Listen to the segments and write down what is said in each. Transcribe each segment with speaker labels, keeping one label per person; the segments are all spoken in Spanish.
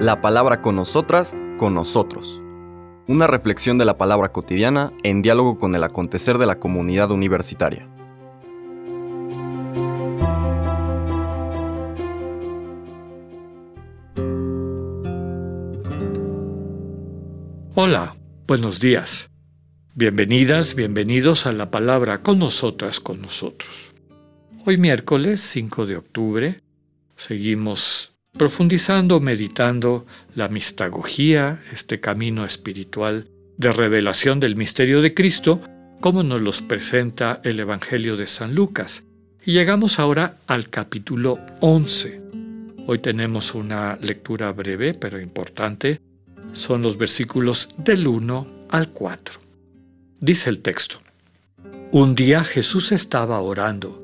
Speaker 1: La palabra con nosotras, con nosotros. Una reflexión de la palabra cotidiana en diálogo con el acontecer de la comunidad universitaria.
Speaker 2: Hola, buenos días. Bienvenidas, bienvenidos a la palabra con nosotras, con nosotros. Hoy miércoles 5 de octubre seguimos profundizando, meditando la mistagogía, este camino espiritual de revelación del misterio de Cristo, como nos los presenta el Evangelio de San Lucas. Y llegamos ahora al capítulo 11. Hoy tenemos una lectura breve pero importante. Son los versículos del 1 al 4. Dice el texto. Un día Jesús estaba orando,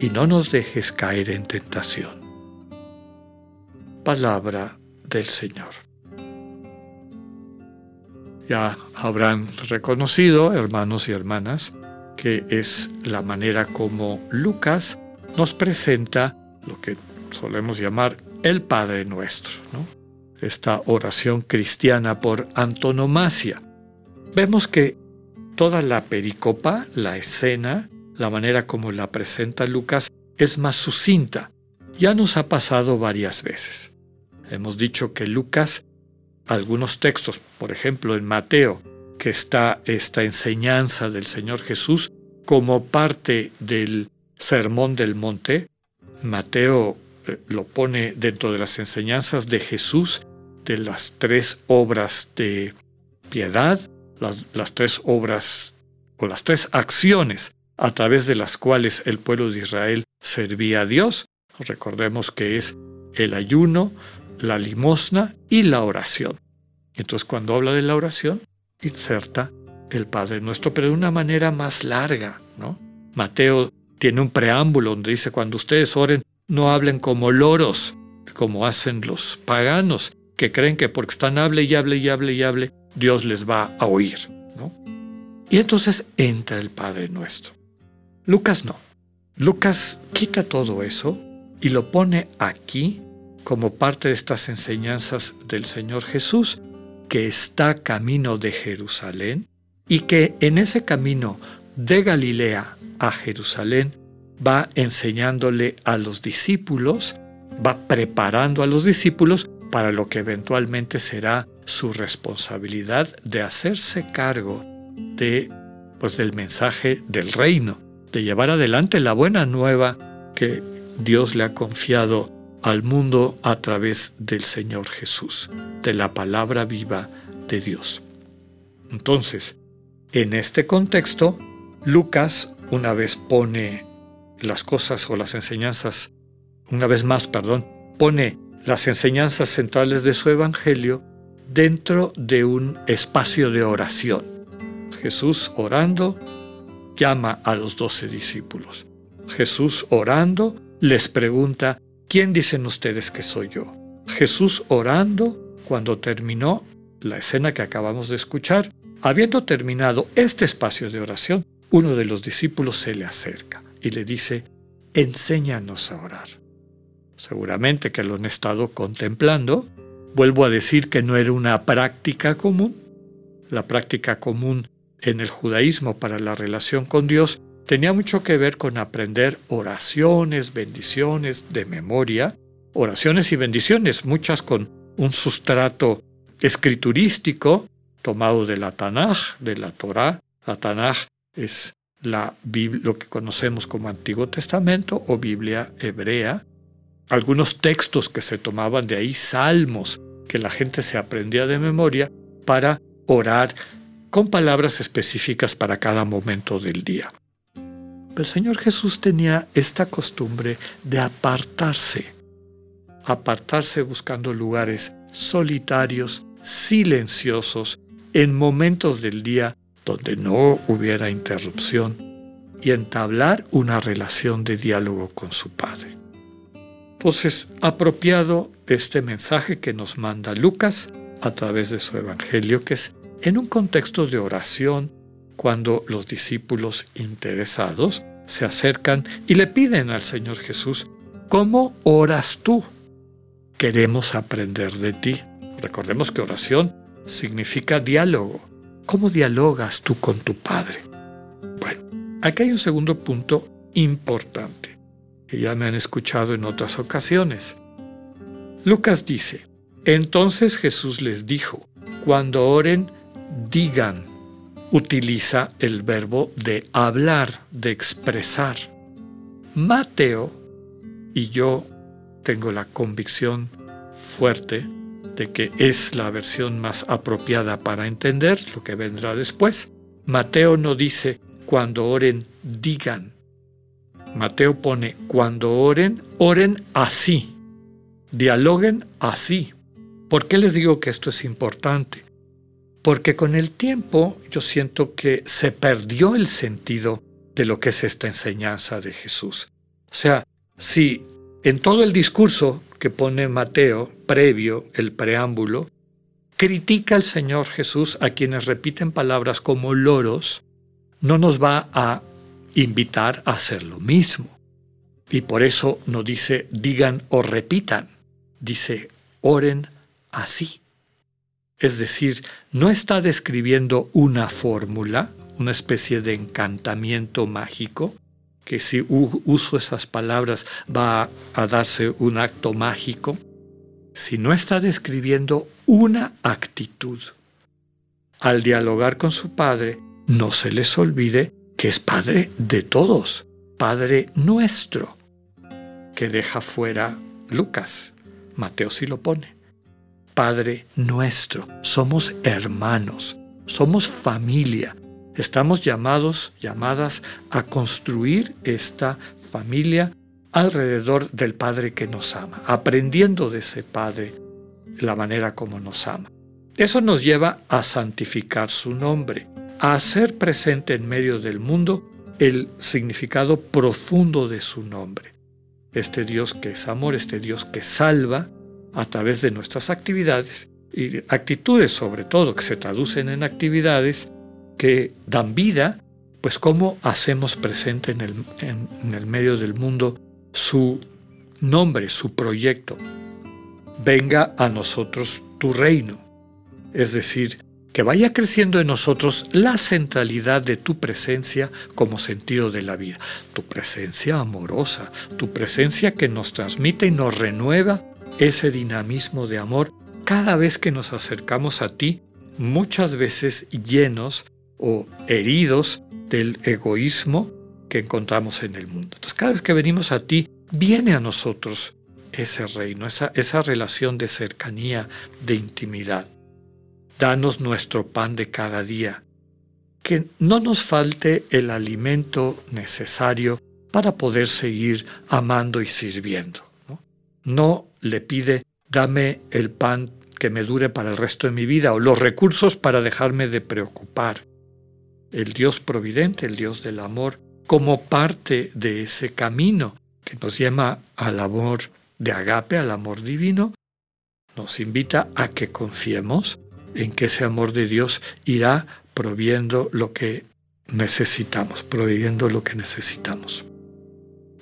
Speaker 2: y no nos dejes caer en tentación. Palabra del Señor. Ya habrán reconocido, hermanos y hermanas, que es la manera como Lucas nos presenta lo que solemos llamar el Padre Nuestro, esta oración cristiana por antonomasia. Vemos que toda la pericopa, la escena, la manera como la presenta Lucas es más sucinta. Ya nos ha pasado varias veces. Hemos dicho que Lucas, algunos textos, por ejemplo en Mateo, que está esta enseñanza del Señor Jesús como parte del Sermón del Monte, Mateo eh, lo pone dentro de las enseñanzas de Jesús de las tres obras de piedad, las, las, tres obras o las tres acciones a través de las cuales el pueblo de Israel servía a Dios. Recordemos que es el ayuno, la limosna y la oración. Entonces cuando habla de la oración, inserta el Padre Nuestro, pero de una manera más larga. ¿no? Mateo tiene un preámbulo donde dice, cuando ustedes oren, no hablen como loros, como hacen los paganos, que creen que porque están hable y hable y hable y hable, Dios les va a oír. ¿no? Y entonces entra el Padre Nuestro. Lucas no. Lucas quita todo eso y lo pone aquí como parte de estas enseñanzas del Señor Jesús, que está camino de Jerusalén y que en ese camino de Galilea a Jerusalén va enseñándole a los discípulos, va preparando a los discípulos para lo que eventualmente será su responsabilidad de hacerse cargo de pues del mensaje del reino, de llevar adelante la buena nueva que Dios le ha confiado al mundo a través del Señor Jesús, de la palabra viva de Dios. Entonces, en este contexto, Lucas una vez pone las cosas o las enseñanzas, una vez más, perdón, pone las enseñanzas centrales de su evangelio dentro de un espacio de oración. Jesús orando llama a los doce discípulos. Jesús orando les pregunta ¿quién dicen ustedes que soy yo? Jesús orando cuando terminó la escena que acabamos de escuchar. Habiendo terminado este espacio de oración, uno de los discípulos se le acerca y le dice, enséñanos a orar. Seguramente que lo han estado contemplando. Vuelvo a decir que no era una práctica común. La práctica común en el judaísmo para la relación con Dios tenía mucho que ver con aprender oraciones, bendiciones de memoria, oraciones y bendiciones, muchas con un sustrato escriturístico tomado de la Tanaj, de la Torá. La Tanaj es la lo que conocemos como Antiguo Testamento o Biblia hebrea. Algunos textos que se tomaban de ahí, salmos que la gente se aprendía de memoria para orar con palabras específicas para cada momento del día el Señor Jesús tenía esta costumbre de apartarse, apartarse buscando lugares solitarios, silenciosos, en momentos del día donde no hubiera interrupción y entablar una relación de diálogo con su Padre. Entonces, apropiado este mensaje que nos manda Lucas a través de su Evangelio, que es en un contexto de oración, cuando los discípulos interesados se acercan y le piden al Señor Jesús, ¿cómo oras tú? Queremos aprender de ti. Recordemos que oración significa diálogo. ¿Cómo dialogas tú con tu Padre? Bueno, aquí hay un segundo punto importante que ya me han escuchado en otras ocasiones. Lucas dice, entonces Jesús les dijo, cuando oren, digan, utiliza el verbo de hablar, de expresar. Mateo, y yo tengo la convicción fuerte de que es la versión más apropiada para entender lo que vendrá después. Mateo no dice cuando oren, digan. Mateo pone cuando oren, oren así. Dialoguen así. ¿Por qué les digo que esto es importante? Porque con el tiempo yo siento que se perdió el sentido de lo que es esta enseñanza de Jesús. O sea, si en todo el discurso que pone Mateo, previo, el preámbulo, critica al Señor Jesús a quienes repiten palabras como loros, no nos va a invitar a hacer lo mismo. Y por eso no dice digan o repitan, dice oren así. Es decir, no está describiendo una fórmula, una especie de encantamiento mágico, que si uso esas palabras va a darse un acto mágico, sino está describiendo una actitud. Al dialogar con su Padre, no se les olvide que es Padre de todos, Padre nuestro, que deja fuera Lucas. Mateo sí lo pone. Padre nuestro, somos hermanos, somos familia. Estamos llamados, llamadas a construir esta familia alrededor del Padre que nos ama, aprendiendo de ese Padre la manera como nos ama. Eso nos lleva a santificar su nombre, a hacer presente en medio del mundo el significado profundo de su nombre. Este Dios que es amor, este Dios que salva, a través de nuestras actividades y actitudes sobre todo que se traducen en actividades que dan vida, pues cómo hacemos presente en el, en el medio del mundo su nombre, su proyecto. Venga a nosotros tu reino. Es decir, que vaya creciendo en nosotros la centralidad de tu presencia como sentido de la vida, tu presencia amorosa, tu presencia que nos transmite y nos renueva ese dinamismo de amor cada vez que nos acercamos a ti, muchas veces llenos o heridos del egoísmo que encontramos en el mundo. Entonces, cada vez que venimos a ti, viene a nosotros ese reino, esa, esa relación de cercanía, de intimidad. Danos nuestro pan de cada día, que no nos falte el alimento necesario para poder seguir amando y sirviendo. No, no le pide, dame el pan que me dure para el resto de mi vida o los recursos para dejarme de preocupar. El Dios providente, el Dios del amor, como parte de ese camino que nos llama al amor de agape, al amor divino, nos invita a que confiemos en que ese amor de Dios irá proviendo lo que necesitamos, proveyendo lo que necesitamos.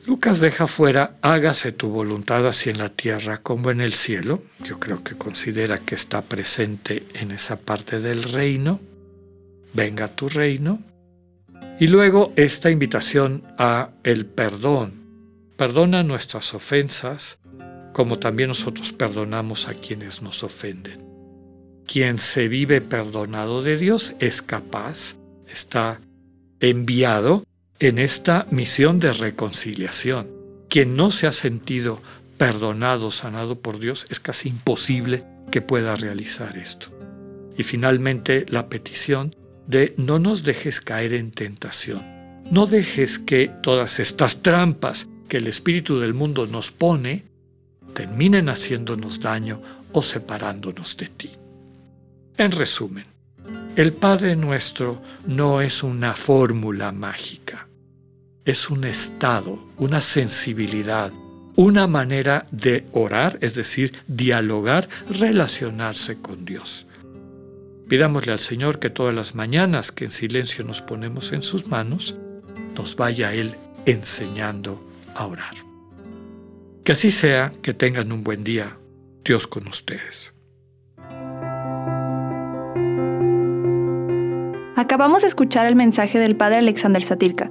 Speaker 2: Lucas deja fuera, hágase tu voluntad así en la tierra como en el cielo. Yo creo que considera que está presente en esa parte del reino. Venga tu reino. Y luego esta invitación a el perdón. Perdona nuestras ofensas, como también nosotros perdonamos a quienes nos ofenden. Quien se vive perdonado de Dios es capaz, está enviado en esta misión de reconciliación. Quien no se ha sentido perdonado, sanado por Dios, es casi imposible que pueda realizar esto. Y finalmente la petición de no nos dejes caer en tentación. No dejes que todas estas trampas que el espíritu del mundo nos pone terminen haciéndonos daño o separándonos de ti. En resumen, el Padre nuestro no es una fórmula mágica, es un estado, una sensibilidad, una manera de orar, es decir, dialogar, relacionarse con Dios. Pidámosle al Señor que todas las mañanas que en silencio nos ponemos en sus manos, nos vaya Él enseñando a orar. Que así sea, que tengan un buen día. Dios con ustedes.
Speaker 3: Acabamos de escuchar el mensaje del Padre Alexander Satirka.